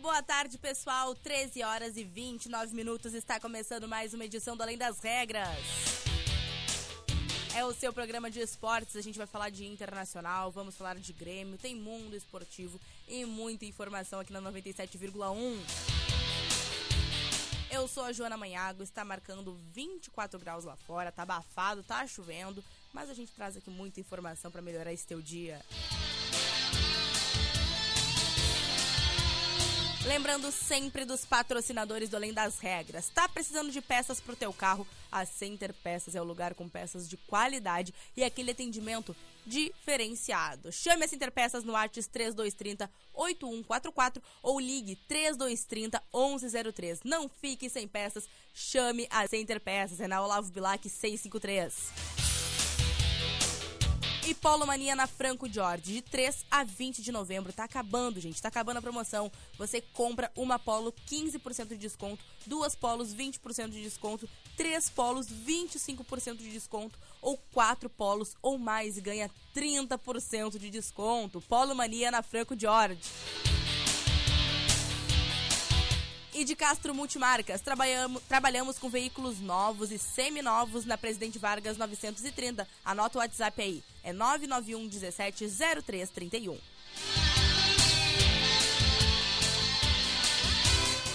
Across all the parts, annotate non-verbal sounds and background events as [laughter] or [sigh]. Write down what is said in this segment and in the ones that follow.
Boa tarde, pessoal. 13 horas e 29 minutos. Está começando mais uma edição do Além das Regras. É o seu programa de esportes. A gente vai falar de internacional, vamos falar de Grêmio, tem mundo esportivo e muita informação aqui na 97,1. Eu sou a Joana Manhago, está marcando 24 graus lá fora, tá abafado, tá chovendo, mas a gente traz aqui muita informação para melhorar esse teu dia. Lembrando sempre dos patrocinadores do Além das Regras. Tá precisando de peças pro teu carro? A Center Peças é o lugar com peças de qualidade e aquele atendimento diferenciado. Chame a Center Peças no Artes 3230 8144 ou ligue 3230 1103. Não fique sem peças, chame a Center Peças. É na Olavo Bilac 653. E Polo Mania na Franco Jorge, de 3 a 20 de novembro. Tá acabando, gente. Tá acabando a promoção. Você compra uma Polo 15% de desconto, duas Polos 20% de desconto, três Polos 25% de desconto ou quatro Polos ou mais e ganha 30% de desconto. Polo Mania na Franco Jorge e de Castro Multimarcas. Trabalhamos, trabalhamos com veículos novos e seminovos na Presidente Vargas 930. Anota o WhatsApp aí. É 991 17 0331.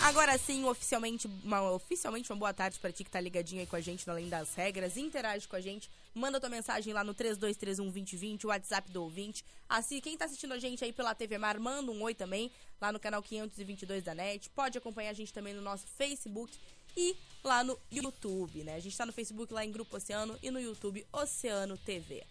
Agora sim, oficialmente uma, oficialmente uma boa tarde para ti que tá ligadinho aí com a gente Além das Regras. Interage com a gente, manda tua mensagem lá no 3231 2020, o WhatsApp do ouvinte. Assim, quem tá assistindo a gente aí pela TV Mar, manda um oi também, lá no canal 522 da NET. Pode acompanhar a gente também no nosso Facebook e lá no YouTube, né? A gente tá no Facebook lá em Grupo Oceano e no YouTube Oceano TV.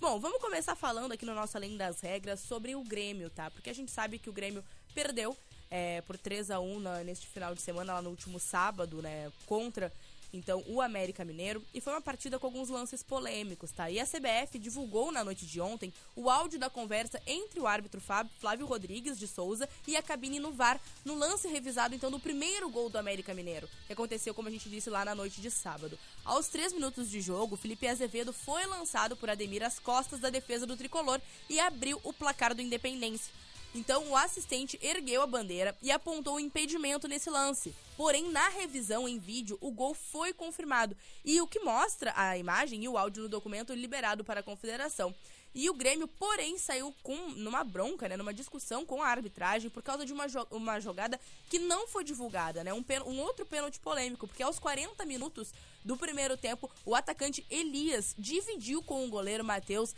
Bom, vamos começar falando aqui no nosso Além das Regras sobre o Grêmio, tá? Porque a gente sabe que o Grêmio perdeu é, por 3 a 1 na, neste final de semana, lá no último sábado, né, contra então o América Mineiro, e foi uma partida com alguns lances polêmicos, tá? E a CBF divulgou na noite de ontem o áudio da conversa entre o árbitro Flávio Rodrigues de Souza e a cabine no VAR, no lance revisado então do primeiro gol do América Mineiro, que aconteceu, como a gente disse, lá na noite de sábado. Aos três minutos de jogo, Felipe Azevedo foi lançado por Ademir às costas da defesa do tricolor e abriu o placar do Independência. Então o assistente ergueu a bandeira e apontou o impedimento nesse lance. Porém, na revisão em vídeo, o gol foi confirmado. E o que mostra a imagem e o áudio no documento liberado para a confederação. E o Grêmio, porém, saiu com numa bronca, né, numa discussão com a arbitragem por causa de uma, jo uma jogada que não foi divulgada, né? Um, um outro pênalti polêmico, porque aos 40 minutos do primeiro tempo, o atacante Elias dividiu com o goleiro Matheus,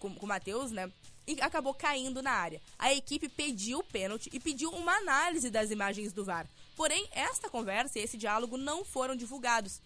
com, com o Matheus, né? E acabou caindo na área. A equipe pediu o pênalti e pediu uma análise das imagens do VAR. Porém, esta conversa e esse diálogo não foram divulgados.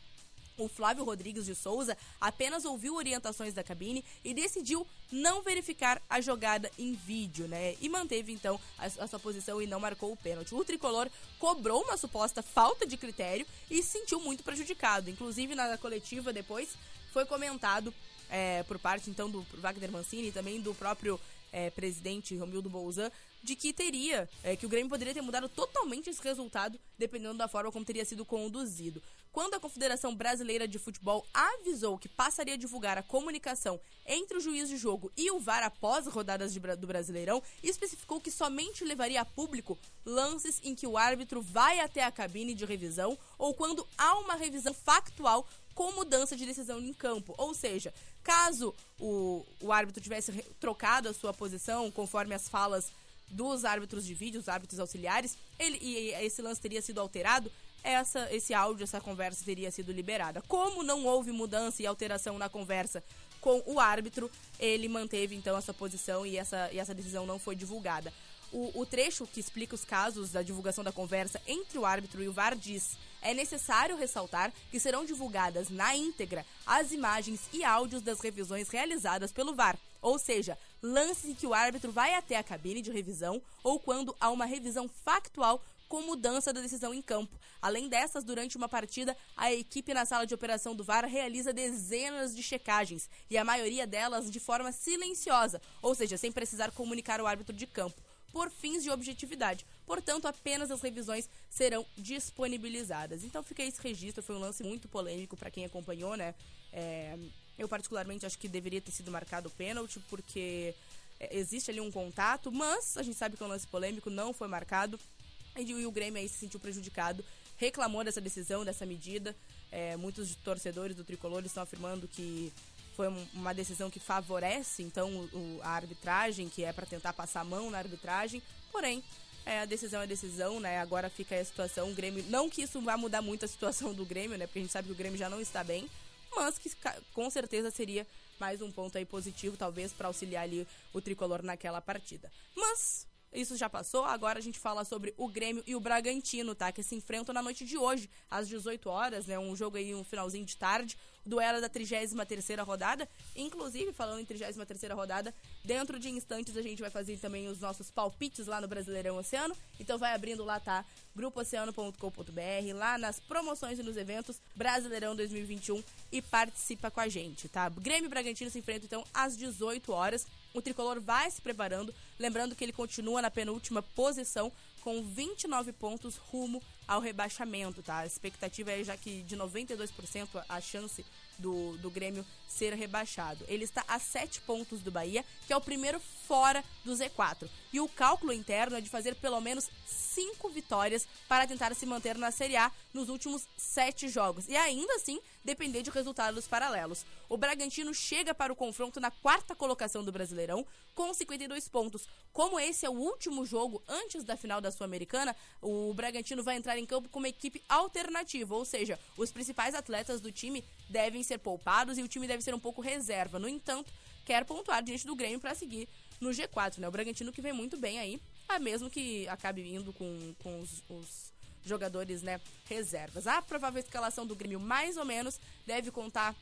O Flávio Rodrigues de Souza apenas ouviu orientações da cabine e decidiu não verificar a jogada em vídeo, né? E manteve então a, a, sua posição e não marcou o pênalti. O tricolor cobrou uma suposta falta de critério e se sentiu muito prejudicado. Inclusive na coletiva depois foi comentado é, por parte então do Wagner Mancini e também do próprio é, presidente Romildo Bolzan de que teria, é, que o Grêmio poderia ter mudado totalmente esse resultado, dependendo da forma como teria sido conduzido. Quando a Confederação Brasileira de Futebol avisou que passaria a divulgar a comunicação entre o juiz de jogo e o VAR após rodadas de, do Brasileirão, especificou que somente levaria a público lances em que o árbitro vai até a cabine de revisão ou quando há uma revisão factual com mudança de decisão em campo. Ou seja, caso o, o árbitro tivesse trocado a sua posição conforme as falas dos árbitros de vídeo, os árbitros auxiliares, ele, e esse lance teria sido alterado, essa, esse áudio, essa conversa teria sido liberada. Como não houve mudança e alteração na conversa com o árbitro, ele manteve então essa posição e essa, e essa decisão não foi divulgada. o, o, trecho que explica os casos da divulgação da conversa entre o árbitro e o VAR diz: é necessário ressaltar que serão divulgadas na íntegra as imagens e áudios das revisões realizadas pelo VAR, ou seja, lances em que o árbitro vai até a cabine de revisão ou quando há uma revisão factual com mudança da decisão em campo. Além dessas, durante uma partida, a equipe na sala de operação do VAR realiza dezenas de checagens e a maioria delas de forma silenciosa, ou seja, sem precisar comunicar ao árbitro de campo por fins de objetividade. Portanto, apenas as revisões serão disponibilizadas. Então fica esse registro, foi um lance muito polêmico para quem acompanhou, né? É, eu particularmente acho que deveria ter sido marcado o pênalti, porque é, existe ali um contato, mas a gente sabe que é um lance polêmico, não foi marcado. E o Grêmio aí se sentiu prejudicado, reclamou dessa decisão, dessa medida. É, muitos torcedores do Tricolor estão afirmando que foi uma decisão que favorece então o, a arbitragem, que é para tentar passar a mão na arbitragem. Porém, é, a decisão é decisão, né? Agora fica a situação, o Grêmio. Não que isso vá mudar muito a situação do Grêmio, né? Porque a gente sabe que o Grêmio já não está bem, mas que com certeza seria mais um ponto aí positivo, talvez, para auxiliar ali o tricolor naquela partida. Mas isso já passou, agora a gente fala sobre o Grêmio e o Bragantino, tá? Que se enfrentam na noite de hoje, às 18 horas, né? Um jogo aí, um finalzinho de tarde duelo da 33 rodada. Inclusive, falando em 33 rodada, dentro de instantes a gente vai fazer também os nossos palpites lá no Brasileirão Oceano. Então vai abrindo lá, tá? grupooceano.com.br, lá nas promoções e nos eventos Brasileirão 2021 e participa com a gente, tá? Grêmio Bragantino se enfrentam então às 18 horas. O tricolor vai se preparando, lembrando que ele continua na penúltima posição com 29 pontos rumo ao rebaixamento, tá? A expectativa é já que de 92% a chance do, do Grêmio ser rebaixado. Ele está a 7 pontos do Bahia, que é o primeiro fora do Z4. E o cálculo interno é de fazer pelo menos 5 vitórias para tentar se manter na Série A nos últimos 7 jogos. E ainda assim, depender de resultados paralelos. O Bragantino chega para o confronto na quarta colocação do Brasileirão, com 52 pontos. Como esse é o último jogo antes da final da Sul-Americana, o Bragantino vai entrar em campo com uma equipe alternativa, ou seja, os principais atletas do time devem ser poupados e o time deve ser um pouco reserva. No entanto, quer pontuar diante do Grêmio para seguir no G4, né? O Bragantino que vem muito bem aí, mesmo que acabe indo com, com os, os jogadores, né, reservas. A provável escalação do Grêmio, mais ou menos, deve contar,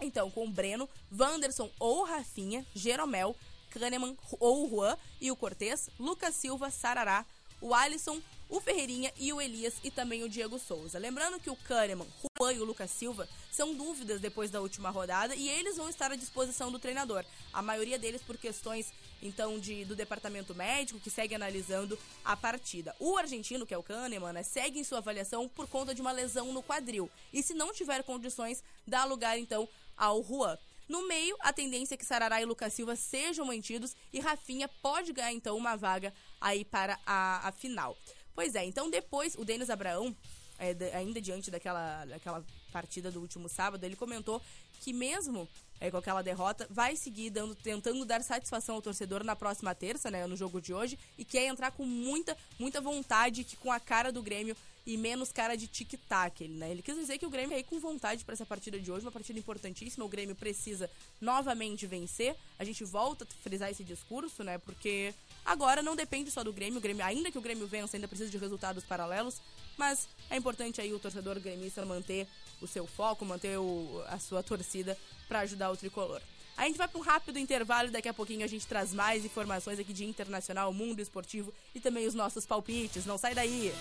então, com Breno, Wanderson ou Rafinha, Jeromel, Kahneman ou Juan e o Cortez, Lucas Silva, Sarará, o Alisson, o Ferreirinha e o Elias e também o Diego Souza. Lembrando que o Kahneman, Juan e o Lucas Silva são dúvidas depois da última rodada e eles vão estar à disposição do treinador. A maioria deles por questões então de, do departamento médico que segue analisando a partida. O argentino, que é o Kahneman, né, segue em sua avaliação por conta de uma lesão no quadril. E se não tiver condições, dá lugar então ao Juan. No meio, a tendência é que Sarará e Lucas Silva sejam mantidos e Rafinha pode ganhar então uma vaga aí para a, a final. Pois é, então depois o Denis Abraão, é, ainda diante daquela, daquela partida do último sábado, ele comentou que mesmo é, com aquela derrota, vai seguir dando, tentando dar satisfação ao torcedor na próxima terça, né, no jogo de hoje, e quer entrar com muita, muita vontade, que com a cara do Grêmio e menos cara de tic-tac. Ele, né? ele quis dizer que o Grêmio aí com vontade para essa partida de hoje, uma partida importantíssima. O Grêmio precisa novamente vencer. A gente volta a frisar esse discurso, né? Porque agora não depende só do Grêmio. O Grêmio, ainda que o Grêmio vença, ainda precisa de resultados paralelos. Mas é importante aí o torcedor gremista manter o seu foco, manter o, a sua torcida para ajudar o tricolor. A gente vai para um rápido intervalo e daqui a pouquinho a gente traz mais informações aqui de internacional, mundo esportivo e também os nossos palpites. Não sai daí!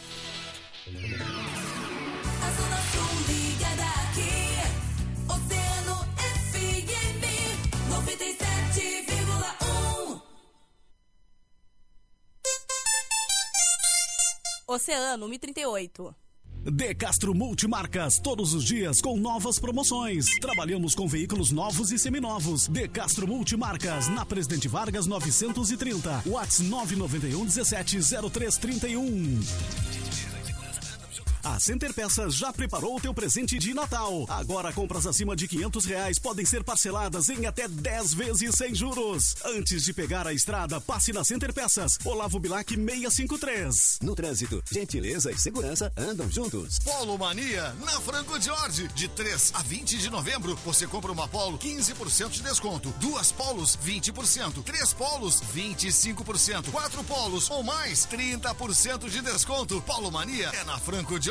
Oceano FM 97,1. Oceano 138. De Castro Multimarcas, todos os dias com novas promoções. Trabalhamos com veículos novos e seminovos. De Castro Multimarcas, na Presidente Vargas 930. Whats 991 17 0331. A Center Peças já preparou o teu presente de Natal. Agora compras acima de 500 reais podem ser parceladas em até 10 vezes sem juros. Antes de pegar a estrada, passe na Center Peças. Olavo Bilac 653. No trânsito, gentileza e segurança andam juntos. Polo Mania na Franco Jorge. De 3 a 20 de novembro, você compra uma Polo 15% de desconto. Duas Polos 20%. Três Polos 25%. Quatro Polos ou mais 30% de desconto. Polo Mania é na Franco Jorge.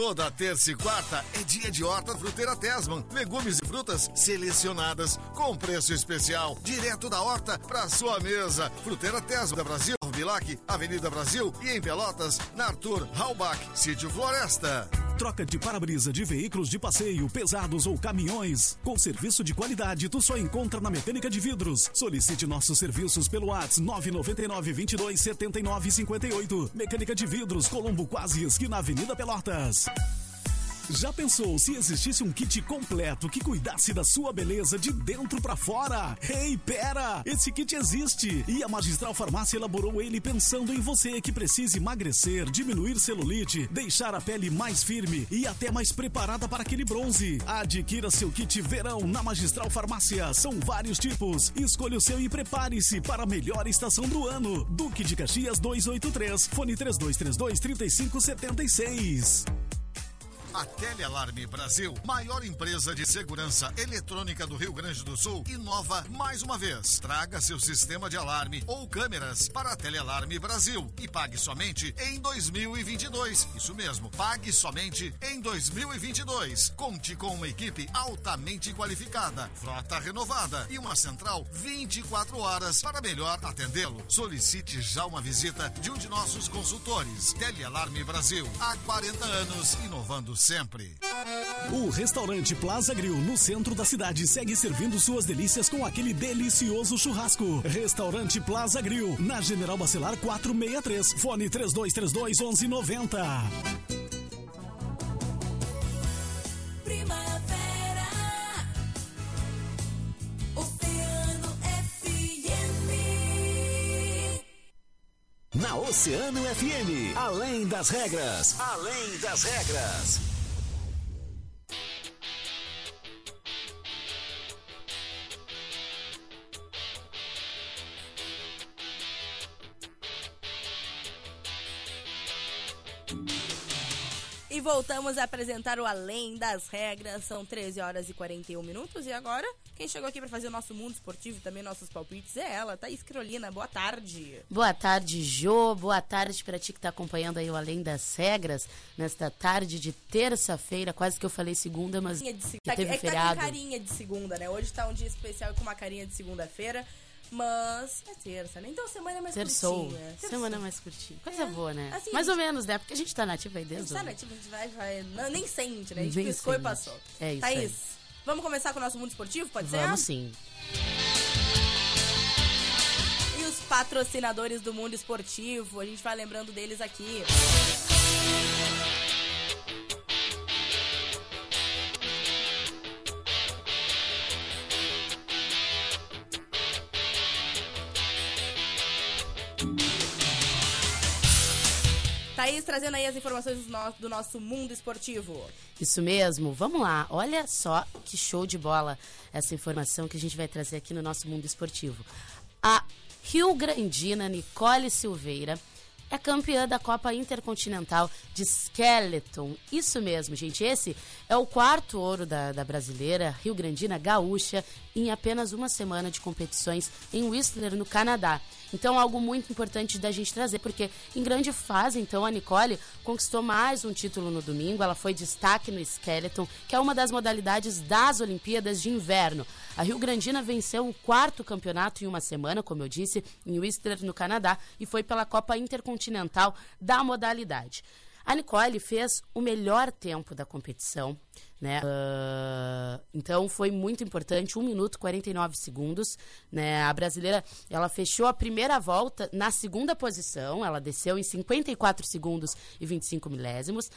Toda terça e quarta é dia de horta fruteira Tesman. Legumes e frutas selecionadas com preço especial, direto da horta para sua mesa. Fruteira Tesman Brasil, Bilac, Avenida Brasil e em Pelotas, na Arthur Halbach, Sítio Floresta. Troca de para-brisa de veículos de passeio, pesados ou caminhões. Com serviço de qualidade, tu só encontra na Mecânica de Vidros. Solicite nossos serviços pelo WhatsApp 999 22 79 58. Mecânica de Vidros, Colombo Quase, esquina Avenida Pelotas. Já pensou se existisse um kit completo que cuidasse da sua beleza de dentro pra fora? Ei, pera! Esse kit existe e a Magistral Farmácia elaborou ele pensando em você que precisa emagrecer, diminuir celulite, deixar a pele mais firme e até mais preparada para aquele bronze. Adquira seu kit verão na Magistral Farmácia. São vários tipos. Escolha o seu e prepare-se para a melhor estação do ano. Duque de Caxias 283, fone 3232 3576. A Telealarme Brasil, maior empresa de segurança eletrônica do Rio Grande do Sul, inova mais uma vez. Traga seu sistema de alarme ou câmeras para a Telealarme Brasil e pague somente em 2022. Isso mesmo, pague somente em 2022. Conte com uma equipe altamente qualificada, frota renovada e uma central 24 horas para melhor atendê-lo. Solicite já uma visita de um de nossos consultores. Telealarme Brasil, há 40 anos inovando sempre. O restaurante Plaza Grill, no centro da cidade, segue servindo suas delícias com aquele delicioso churrasco. Restaurante Plaza Grill, na General Bacelar 463, fone 3232 1190. Primavera. Oceano FM. Na Oceano FM, além das regras, além das regras. E voltamos a apresentar o Além das Regras. São 13 horas e 41 minutos. E agora, quem chegou aqui para fazer o nosso mundo esportivo e também nossos palpites é ela, Thaís Carolina. Boa tarde. Boa tarde, Jô. Boa tarde para ti que está acompanhando aí o Além das Regras nesta tarde de terça-feira. Quase que eu falei segunda, mas Carinha de se- tá- teve é que tá com carinha de segunda, né? Hoje tá um dia especial com uma carinha de segunda-feira. Mas é terça, né? Então semana é mais Terçou. curtinha. Terçou. Semana mais curtinha. Coisa É, boa, né? assim, mais a ou menos, né? Porque a gente tá nativa aí A gente tá nativa, a gente vai, vai não, nem sente, né? A gente Nem piscou e passou. É isso Thaís, aí. vamos começar com o nosso mundo esportivo, pode Vamos ser? sim. E os patrocinadores do mundo esportivo, a gente vai lembrando deles aqui. Thaís trazendo aí as informações do nosso, do nosso mundo esportivo. Isso mesmo. Vamos lá. Olha só que show de bola essa informação que a gente vai trazer aqui no nosso mundo esportivo. A Rio Grandina Nicole Silveira é campeã da Copa Intercontinental de Skeleton. Isso mesmo, gente. Esse é o quarto ouro da, da brasileira Rio Grandina Gaúcha em apenas uma semana de competições em Whistler, no Canadá. Então, algo muito importante da gente trazer, porque em grande fase, então, a Nicole conquistou mais um título no domingo. Ela foi destaque no Skeleton, que é uma das modalidades das Olimpíadas de Inverno. A Rio Grandina venceu o quarto campeonato em uma semana, como eu disse, em Whistler, no Canadá, e foi pela Copa Intercontinental da modalidade. A Nicole fez o melhor tempo da competição, né? Ah, então foi muito importante, 1 minuto e 49 segundos, né? A brasileira, ela fechou a primeira volta na segunda posição, ela desceu em 54 segundos e 25 milésimos.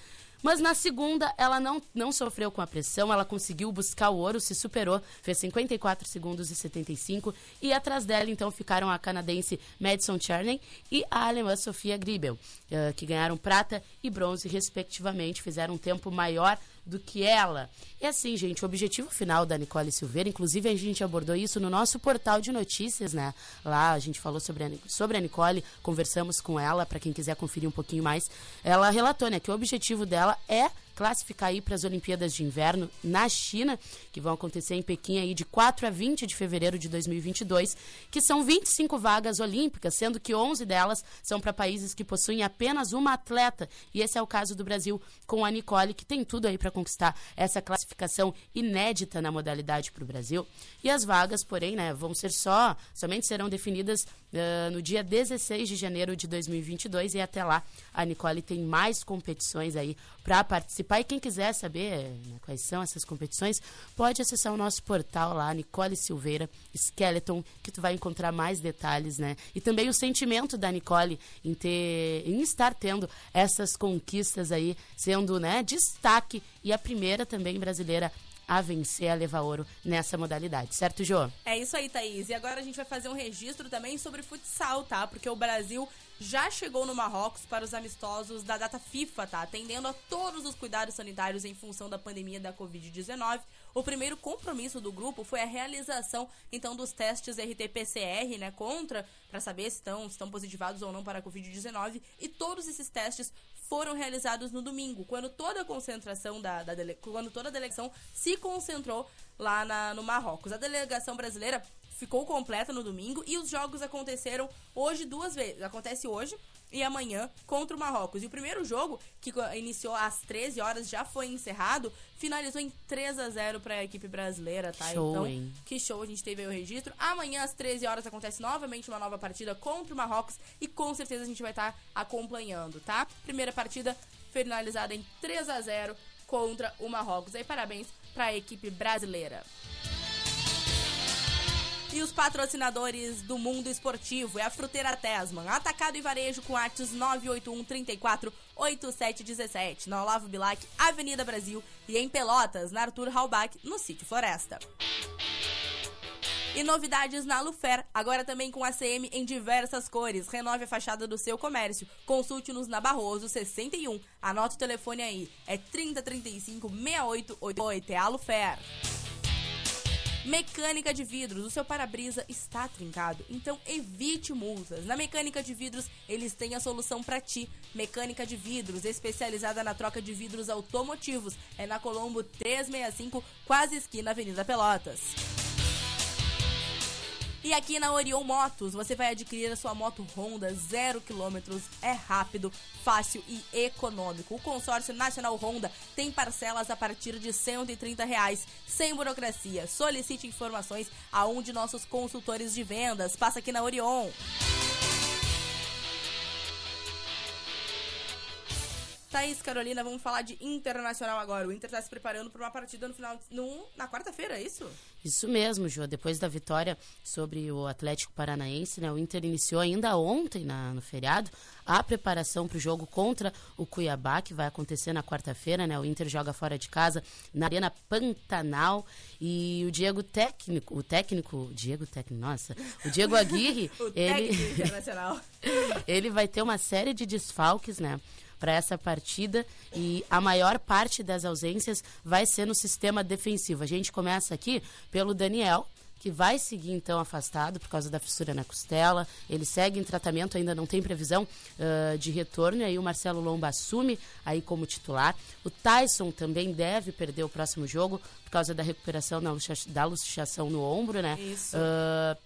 Mas na segunda, ela não, não sofreu com a pressão, ela conseguiu buscar o ouro, se superou, fez 54 segundos e 75. E atrás dela, então, ficaram a canadense Madison Cherney e a alemã Sofia Gribel, eh, que ganharam prata e bronze, respectivamente, fizeram um tempo maior do que ela. E assim, gente, o objetivo final da Nicole Silveira, inclusive a gente abordou isso no nosso portal de notícias, né? Lá a gente falou sobre a, sobre a Nicole, conversamos com ela, para quem quiser conferir um pouquinho mais. Ela relatou, né, que o objetivo dela é classificar aí para as Olimpíadas de Inverno na China, que vão acontecer em Pequim aí de 4 a 20 de fevereiro de 2022, que são 25 vagas olímpicas, sendo que 11 delas são para países que possuem apenas uma atleta, e esse é o caso do Brasil com a Nicole, que tem tudo aí para conquistar essa classificação inédita na modalidade para o Brasil. E as vagas, porém, né, vão ser só, somente serão definidas ah, no dia 16 de janeiro de 2022 e até lá a Nicole tem mais competições aí para participar. E quem quiser saber né, quais são essas competições, pode acessar o nosso portal lá, Nicole Silveira Skeleton, que tu vai encontrar mais detalhes, né? E também o sentimento da Nicole em ter, em estar tendo essas conquistas aí, sendo, né, destaque e a primeira também brasileira a vencer, a levar ouro nessa modalidade, certo, Jô? É isso aí, Thaís. E agora a gente vai fazer um registro também sobre futsal, tá? Porque o Brasil já chegou no Marrocos para os amistosos da data FIFA, tá? Atendendo a todos os cuidados sanitários em função da pandemia da Covid-19. O primeiro compromisso do grupo foi a realização, então, dos testes RT-PCR, né? Contra, para saber se estão, se estão positivados ou não para a Covid-19. E todos esses testes foram realizados no domingo, quando toda a concentração da, da dele- quando toda a delegação se concentrou lá na- no Marrocos. A delegação brasileira ficou completa no domingo e os jogos aconteceram hoje duas vezes. Acontece hoje e amanhã contra o Marrocos. E o primeiro jogo, que iniciou às 13 horas, já foi encerrado, finalizou em 3 a 0 para a equipe brasileira, tá? Show, então, hein? que show, a gente teve aí o registro. Amanhã, às 13 horas, acontece novamente uma nova partida contra o Marrocos e com certeza a gente vai estar acompanhando, tá? Primeira partida finalizada em 3 a 0 contra o Marrocos. Aí, parabéns para a equipe brasileira. E os patrocinadores do mundo esportivo é a Fruteira Tesman, atacado e varejo com artes 981 34 8717, na Olavo Bilac, Avenida Brasil e em Pelotas, na Arthur Halbach, no Sítio Floresta. E novidades na Lufer, agora também com ACM em diversas cores. Renove a fachada do seu comércio. Consulte-nos na Barroso 61. Anota o telefone aí. É 3035 6888. É a Lufer. Mecânica de vidros, o seu para-brisa está trincado, então evite multas. Na Mecânica de Vidros, eles têm a solução para ti. Mecânica de Vidros, especializada na troca de vidros automotivos. É na Colombo 365, quase esquina Avenida Pelotas. E aqui na Orion Motos, você vai adquirir a sua moto Honda 0 km. É rápido, fácil e econômico. O consórcio Nacional Honda tem parcelas a partir de 130 reais, sem burocracia. Solicite informações a um de nossos consultores de vendas. Passa aqui na Orion. Thaís Carolina, vamos falar de internacional agora. O Inter está se preparando para uma partida no final no, na quarta-feira, é isso? Isso mesmo, Jô. Depois da vitória sobre o Atlético Paranaense, né, o Inter iniciou ainda ontem, na- no feriado, a preparação para o jogo contra o Cuiabá, que vai acontecer na quarta-feira. Né, o Inter joga fora de casa, na Arena Pantanal. E o Diego técnico, o técnico, Diego técnico, nossa, o Diego [laughs] Aguirre, O ele, técnico internacional. [laughs] ele vai ter uma série de desfalques, né? Para essa partida e a maior parte das ausências vai ser no sistema defensivo. A gente começa aqui pelo Daniel, que vai seguir então afastado por causa da fissura na costela. Ele segue em tratamento, ainda não tem previsão ah, de retorno. E aí o Marcelo Lomba assume aí como titular. O Tyson também deve perder o próximo jogo por causa da recuperação na luxa- da luxação no ombro, né? Isso. Ah,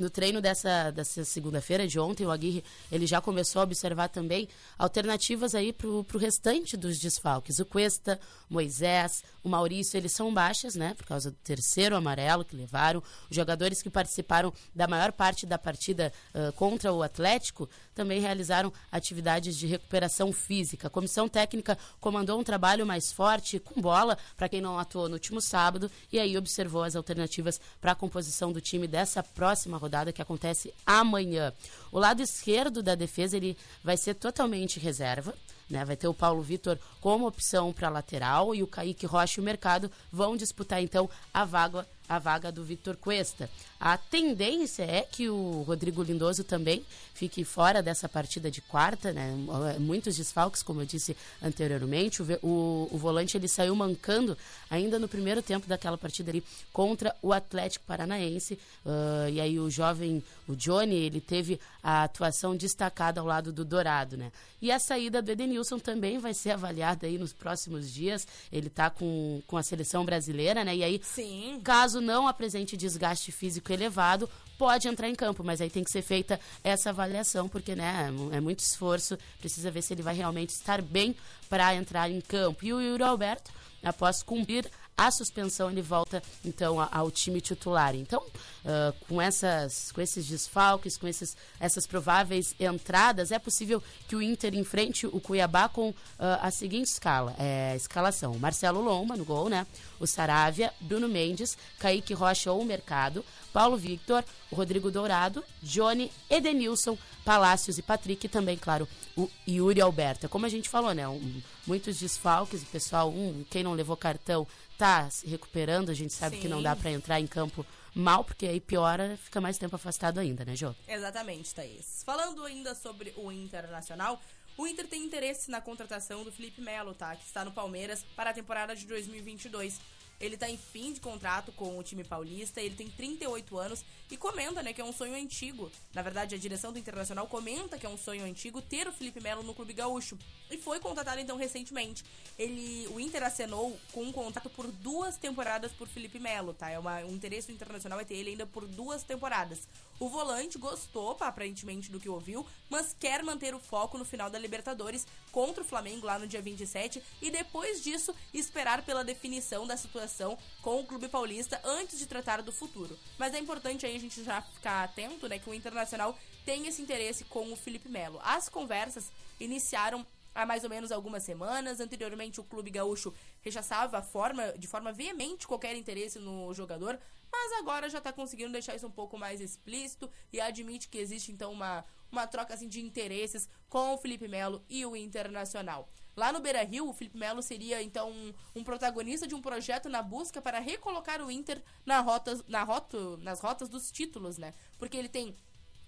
no treino dessa, dessa segunda-feira de ontem, o Aguirre ele já começou a observar também alternativas aí para o restante dos desfalques. O Cuesta, Moisés, o Maurício, eles são baixas, né? Por causa do terceiro amarelo que levaram. Os jogadores que participaram da maior parte da partida uh, contra o Atlético também realizaram atividades de recuperação física. A comissão técnica comandou um trabalho mais forte com bola para quem não atuou no último sábado e aí observou as alternativas para a composição do time dessa próxima rodada que acontece amanhã. O lado esquerdo da defesa ele vai ser totalmente reserva. Né? Vai ter o Paulo Vitor como opção para lateral e o Kaique Rocha e o Mercado vão disputar então a vaga a vaga do Victor Cuesta. A tendência é que o Rodrigo Lindoso também fique fora dessa partida de quarta, né? Muitos desfalques, como eu disse anteriormente. O, o, o, volante ele saiu mancando ainda no primeiro tempo daquela partida ali contra o Atlético Paranaense. Uh, e aí o jovem, o Johnny, ele teve a atuação destacada ao lado do Dourado, né? E a saída do Edenilson também vai ser avaliada aí nos próximos dias. Ele está com, com a seleção brasileira, né? E aí, Sim. caso não apresente desgaste físico elevado, pode entrar em campo, mas aí tem que ser feita essa avaliação, porque né, é muito esforço, precisa ver se ele vai realmente estar bem para entrar em campo. E o Yuri Alberto, após cumprir a suspensão, ele volta então ao time titular. Então, uh, com, essas, com esses desfalques, com esses, essas prováveis entradas, é possível que o Inter enfrente o Cuiabá com uh, a seguinte escala: é, escalação. Marcelo Lomba no gol, né? O Saravia, Bruno Mendes, Kaique Rocha ou Mercado, Paulo Victor, o Rodrigo Dourado, Johnny, Edenilson, Palácios e Patrick, e também, claro, o Yuri Alberto. Como a gente falou, né? Um, muitos desfalques, o pessoal, um, quem não levou cartão tá se recuperando, a gente sabe Sim. que não dá para entrar em campo mal, porque aí piora, fica mais tempo afastado ainda, né, Jô? Exatamente, Thaís. Falando ainda sobre o Internacional, o Inter tem interesse na contratação do Felipe Melo, tá? Que está no Palmeiras para a temporada de 2022. Ele tá em fim de contrato com o time paulista, ele tem 38 anos e comenta, né, que é um sonho antigo. Na verdade, a direção do Internacional comenta que é um sonho antigo ter o Felipe Melo no Clube Gaúcho. E foi contratado então recentemente. Ele, o Inter acenou com um contrato por duas temporadas por Felipe Melo, tá? É uma, um interesse Internacional é ter ele ainda por duas temporadas. O volante gostou, aparentemente, do que ouviu, mas quer manter o foco no final da Libertadores contra o Flamengo lá no dia 27 e depois disso esperar pela definição da situação com o Clube Paulista antes de tratar do futuro. Mas é importante aí a gente já ficar atento, né, que o Internacional tem esse interesse com o Felipe Melo. As conversas iniciaram há mais ou menos algumas semanas. Anteriormente, o Clube Gaúcho rechaçava forma, de forma veemente qualquer interesse no jogador, mas agora já tá conseguindo deixar isso um pouco mais explícito e admite que existe então uma, uma troca assim, de interesses com o Felipe Melo e o Internacional. Lá no Beira Rio, o Felipe Melo seria então um, um protagonista de um projeto na busca para recolocar o Inter na rota, na rota, nas rotas dos títulos, né? Porque ele tem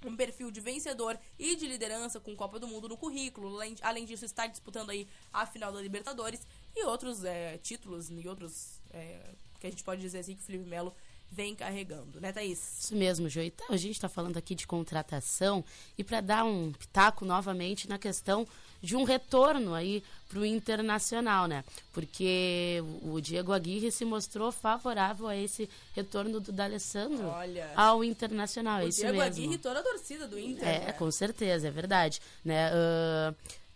um perfil de vencedor e de liderança com Copa do Mundo no currículo. Além, disso, está disputando aí a final da Libertadores e outros é, títulos e outros é, que a gente pode dizer assim que o Felipe Melo vem carregando, né, Thaís? Isso mesmo, Jô. Então, a gente está falando aqui de contratação e para dar um pitaco novamente na questão de um retorno aí para o internacional, né? Porque o Diego Aguirre se mostrou favorável a esse retorno do D'Alessandro Olha. ao internacional. é O isso Diego mesmo. Aguirre e toda a torcida do Inter. É, né? com certeza, é verdade. Né? Ah,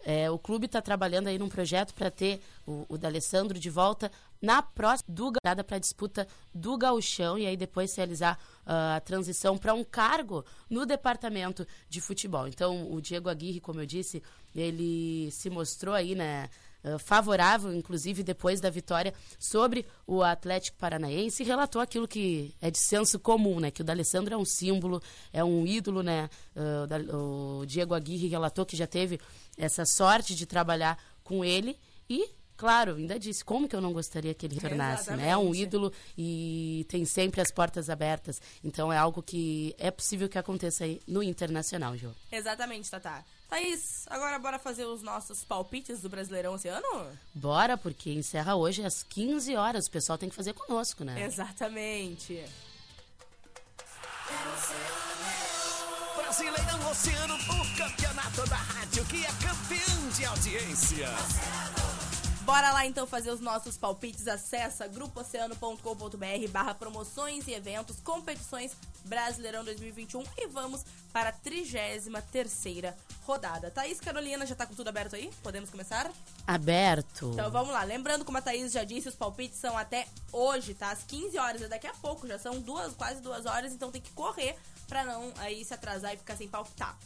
é, o clube está trabalhando aí num projeto para ter o, o D'Alessandro de volta na próxima do para a disputa do gauchão e aí depois realizar ah, a transição para um cargo no departamento de futebol. Então, o Diego Aguirre, como eu disse, ele se mostrou aí, né? Ah, favorável, inclusive depois da vitória sobre o Atlético Paranaense, e relatou aquilo que é de senso comum, né? Que o D'Alessandro é um símbolo, é um ídolo, né? Ah, o Da- o Diego Aguirre relatou que já teve essa sorte de trabalhar com ele e Claro, ainda disse, como que eu não gostaria que ele retornasse, né? É um ídolo e tem sempre as portas abertas. Então é algo que é possível que aconteça aí no Internacional, Jô. Exatamente, Tatá. Thaís, agora bora fazer os nossos palpites do Brasileirão Oceano? Bora, porque encerra hoje às 15 horas. O pessoal tem que fazer conosco, né? Exatamente. Brasileirão Oceano, o campeonato da rádio que é campeão de audiência. Bora lá então fazer os nossos palpites. Acessa grupooceano.com.br barra promoções e eventos, competições Brasileirão 2021 e vamos para a 33 rodada. Thaís Carolina, já tá com tudo aberto aí? Podemos começar? Aberto. Então vamos lá. Lembrando, como a Thaís já disse, os palpites são até hoje, tá? Às 15 horas, é daqui a pouco, já são duas, quase duas horas, então tem que correr pra não aí se atrasar e ficar sem palpitar.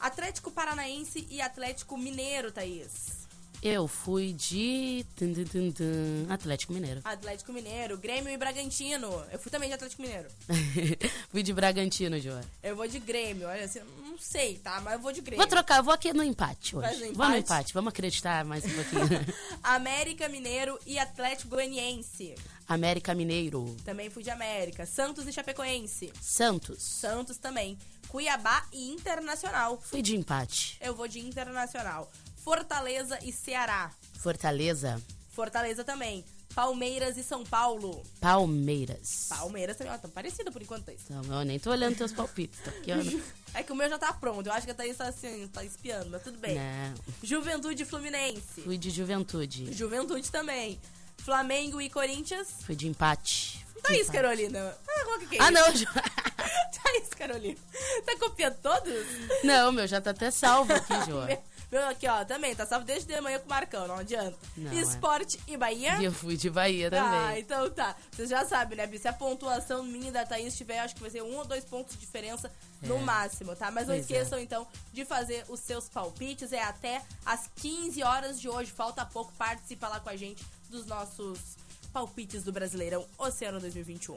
Atlético Paranaense e Atlético Mineiro, Thaís. Eu fui de tum, tum, tum, Atlético Mineiro. Atlético Mineiro, Grêmio e Bragantino. Eu fui também de Atlético Mineiro. [laughs] fui de Bragantino, João. Eu vou de Grêmio, olha assim, não sei, tá? Mas eu vou de Grêmio. Vou trocar, eu vou aqui no empate hoje. Faz no Vamos no empate? empate, vamos acreditar mais um pouquinho. [laughs] América Mineiro e Atlético Goianiense. América Mineiro. Também fui de América. Santos e Chapecoense. Santos. Santos também. Cuiabá e Internacional. Fui de empate. Eu vou de Internacional. Fortaleza e Ceará. Fortaleza. Fortaleza também. Palmeiras e São Paulo. Palmeiras. Palmeiras também, ó, tão parecido por enquanto isso. Então, eu nem tô olhando teus palpites. Tô aqui. [laughs] É que o meu já tá pronto. Eu acho que a Thaís tá assim, tá espiando, mas tudo bem. Não. Juventude e Fluminense. Fui de juventude. Juventude também. Flamengo e Corinthians. Fui de empate. Fui Thaís empate. Carolina. Ah, qual que é Ah, isso? não, [laughs] Thaís Carolina. Tá copiando todos? não, meu já tá até salvo aqui, João. Meu, aqui, ó, também. Tá salvo desde de manhã com o Marcão, não adianta. Não, é. Esporte e Bahia. E eu fui de Bahia Ah, também. então tá. Vocês já sabem, né, Bi? Se a pontuação minha da Thaís tiver, acho que vai ser um ou dois pontos de diferença no É. máximo, tá? Mas não Pois é. esqueçam, então, de fazer os seus palpites. É até às 15 horas de hoje. Falta pouco. Participa lá com a gente dos nossos palpites do Brasileirão Oceano 2021.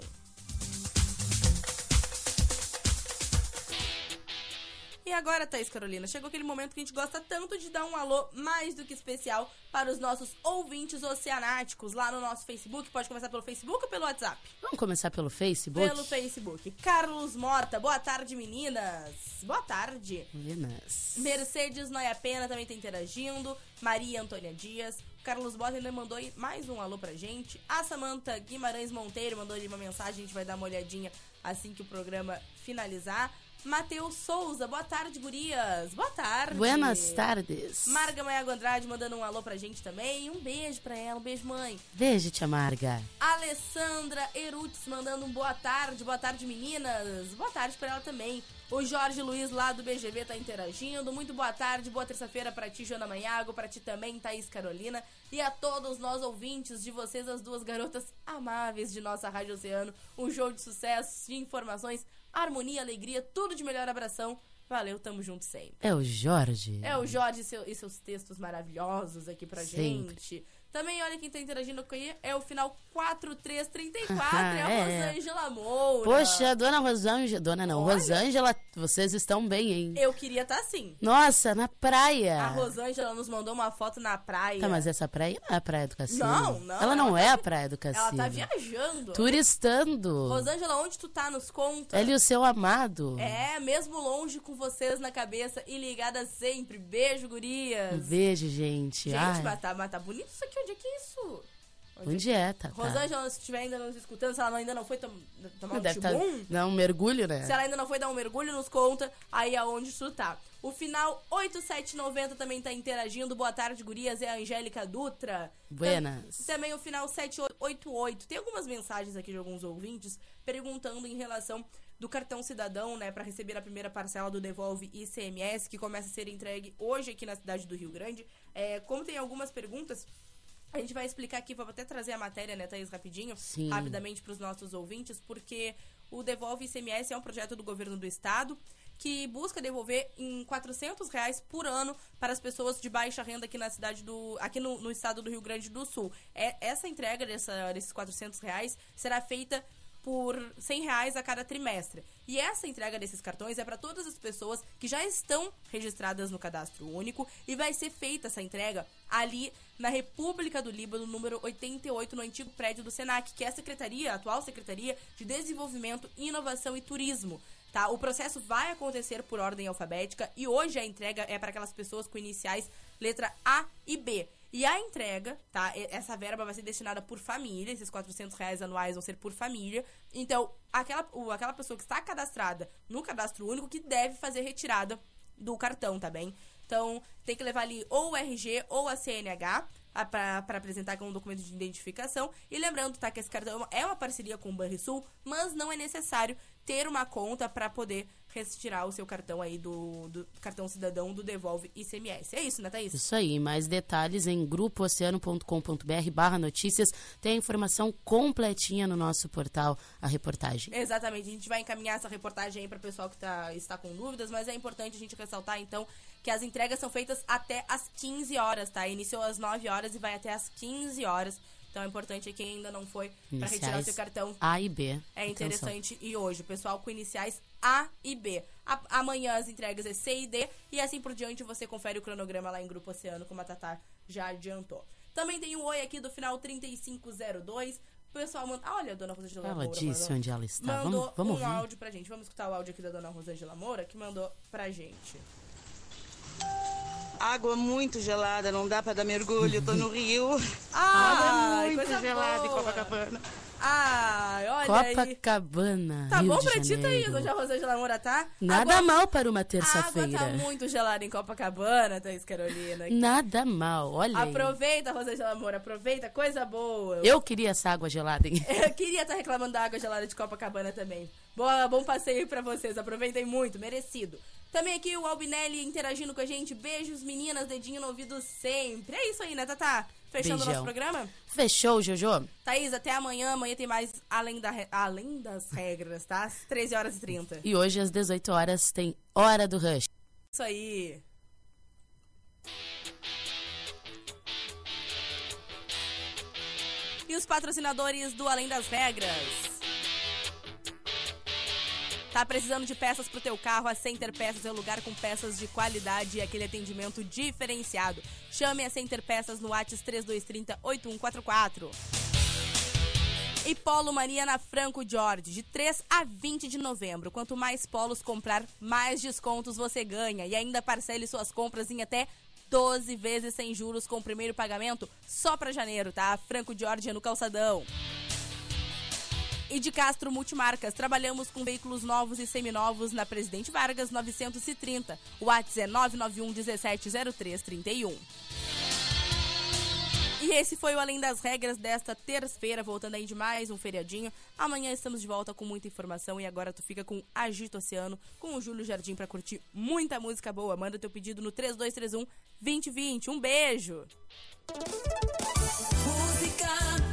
E agora, Thaís Carolina, chegou aquele momento que a gente gosta tanto de dar um alô mais do que especial para os nossos ouvintes oceanáticos lá no nosso Facebook. Pode começar pelo Facebook ou pelo WhatsApp? Vamos começar pelo Facebook? Pelo Facebook. Carlos Mota, boa tarde, meninas. Boa tarde. Meninas. Mercedes Noia Pena também tá interagindo. Maria Antônia Dias. O Carlos Bota ainda mandou mais um alô pra gente. A Samanta Guimarães Monteiro mandou ali uma mensagem. A gente vai dar uma olhadinha assim que o programa finalizar. Matheus Souza, boa tarde, gurias. Boa tarde. Buenas tardes. Marga Maiago Andrade mandando um alô pra gente também. Um beijo pra ela, um beijo, mãe. Beijo, tia Marga. Alessandra Erutz mandando um boa tarde, boa tarde meninas, boa tarde pra ela também. O Jorge Luiz lá do BGV tá interagindo, muito boa tarde, boa terça-feira pra ti, Joana Manhago, pra ti também, Thaís Carolina, e a todos nós ouvintes de vocês, as duas garotas amáveis de nossa Rádio Oceano, um show de sucessos, de informações, harmonia, alegria, tudo de melhor abração. Valeu, tamo junto sempre. É o Jorge. É o Jorge e, seu- e seus textos maravilhosos aqui pra Sempre. gente. Também, olha quem tá interagindo com aí, é o final 4334, [laughs] é a É. Rosângela Moura. Poxa, dona Rosângela. Dona não, Olha. Rosângela, vocês estão bem, hein? Eu queria estar assim. Nossa, na praia. A Rosângela nos mandou uma foto na praia. Tá, mas essa praia não é a praia do Cassino. Não, não, Ela não ela é tá a vi- praia do Cassino. Ela tá viajando. Turistando. Rosângela, onde tu tá? Nos conta. Ele e o seu amado. É, mesmo longe com vocês na cabeça e ligada sempre. Beijo, Um gurias. beijo, gente. Gente, Ai, mas tá, mas tá bonito isso aqui. Onde é que é isso? onde é, tá? tá. Rosângela, se estiver ainda nos escutando, se ela ainda não foi tom- tomar um tá, dar um mergulho, né? se ela ainda não foi dar um mergulho, nos conta aí aonde tu tá. O final 8790 também tá interagindo. Boa tarde, gurias. É a Angélica Dutra. Buenas. Tam- Também o final 788. Tem algumas mensagens aqui de alguns ouvintes perguntando em relação do cartão cidadão, né, para receber a primeira parcela do Devolve ICMS, que começa a ser entregue hoje aqui na cidade do Rio Grande. É, como tem algumas perguntas, a gente vai explicar aqui, vou até trazer a matéria, né, Thaís, rapidinho, Sim. rapidamente para os nossos ouvintes, porque o Devolve ICMS é um projeto do governo do estado que busca devolver em 400 reais por ano para as pessoas de baixa renda aqui na cidade do aqui no, no estado do Rio Grande do Sul. É, essa entrega dessa, desses 400 reais será feita por 100 reais a cada trimestre. E essa entrega desses cartões é para todas as pessoas que já estão registradas no cadastro único e vai ser feita essa entrega ali na República do Líbano, número 88, no antigo prédio do SENAC, que é a secretaria, a atual Secretaria de Desenvolvimento, Inovação e Turismo. Tá? O processo vai acontecer por ordem alfabética e hoje a entrega é para aquelas pessoas com iniciais letra A e B. E a entrega, tá? Essa verba vai ser destinada por família, esses 400 reais anuais vão ser por família. Então, aquela, aquela pessoa que está cadastrada no cadastro único que deve fazer retirada do cartão, tá bem? Então, tem que levar ali ou o RG ou a CNH, a- pra pra apresentar com um documento de identificação. E lembrando, tá, que esse cartão é uma parceria com o Banrisul, mas não é necessário ter uma conta pra poder retirar o seu cartão aí do, do cartão cidadão do Devolve ICMS. É isso, né, Thaís? Isso aí, mais detalhes em grupooceano.com.br barra notícias. Tem a informação completinha no nosso portal, a reportagem. Exatamente, a gente vai encaminhar essa reportagem aí para o pessoal que tá, está com dúvidas, mas é importante a gente ressaltar então que as entregas são feitas até às 15 horas, tá? Iniciou às 9 horas e vai até às 15 horas. Então é importante quem ainda não foi para retirar o seu cartão A e B. é Atenção. interessante. E hoje, pessoal com iniciais A e B. A- amanhã as entregas é C e D. E assim por diante você confere o cronograma lá em Grupo Oceano, como a Tatá já adiantou. Também tem um oi aqui do final 3502. O pessoal manda. Ah, olha, a dona Rosângela Ela Moura disse mandou- onde ela está. Mandou Vamos, vamos um ouvir. áudio pra gente. Vamos escutar o áudio aqui da dona Rosângela Moura, que mandou pra gente. Água muito gelada, não dá pra dar mergulho, tô no rio. [laughs] Ah, muito coisa gelada em boa. Copacabana. Ai, olha aí. Copacabana, Tá Rio bom pra ti, Thaís, Janeiro. onde a Rosângela Moura tá? Nada Água- mal para uma A água terça-feira. tá muito gelada em Copacabana, Thaís Carolina. [laughs] Nada mal, olha aí. Aproveita, Rosângela Moura, aproveita, coisa boa. Eu queria essa água gelada, hein? [laughs] Eu queria estar reclamando da água gelada de Copacabana também. Boa, bom passeio pra vocês, aproveitem muito, merecido. Também aqui o Albinelli interagindo com a gente. Beijos, meninas, dedinho no ouvido sempre. É isso aí, né, Tatá? Fechando o Beijão. nosso programa? Fechou, Jojo? Thaís, até amanhã. Amanhã tem mais Além, da, Re- Além das Regras, tá? Às 13 horas e 30. E hoje, às 18 horas, tem Hora do Rush. Isso aí. E os patrocinadores do Além das Regras. Tá precisando de peças pro teu carro? A Center Peças é o lugar com peças de qualidade e aquele atendimento diferenciado. Chame a Center Peças no WhatsApp 3230 8144. E Polo Mania na Franco Jorge, de 3 a 20 de novembro. Quanto mais polos comprar, mais descontos você ganha. E ainda parcele suas compras em até 12 vezes sem juros com o primeiro pagamento só para janeiro, tá? Franco Jorge é no calçadão. E de Castro Multimarcas, trabalhamos com veículos novos e seminovos na Presidente Vargas 930. O WhatsApp é 991 170331. E esse foi o Além das Regras desta terça-feira, voltando aí de mais um feriadinho. Amanhã estamos de volta com muita informação e agora tu fica com Agito Oceano, com o Júlio Jardim pra curtir muita música boa. Manda teu pedido no 3231 2020. Um beijo! Música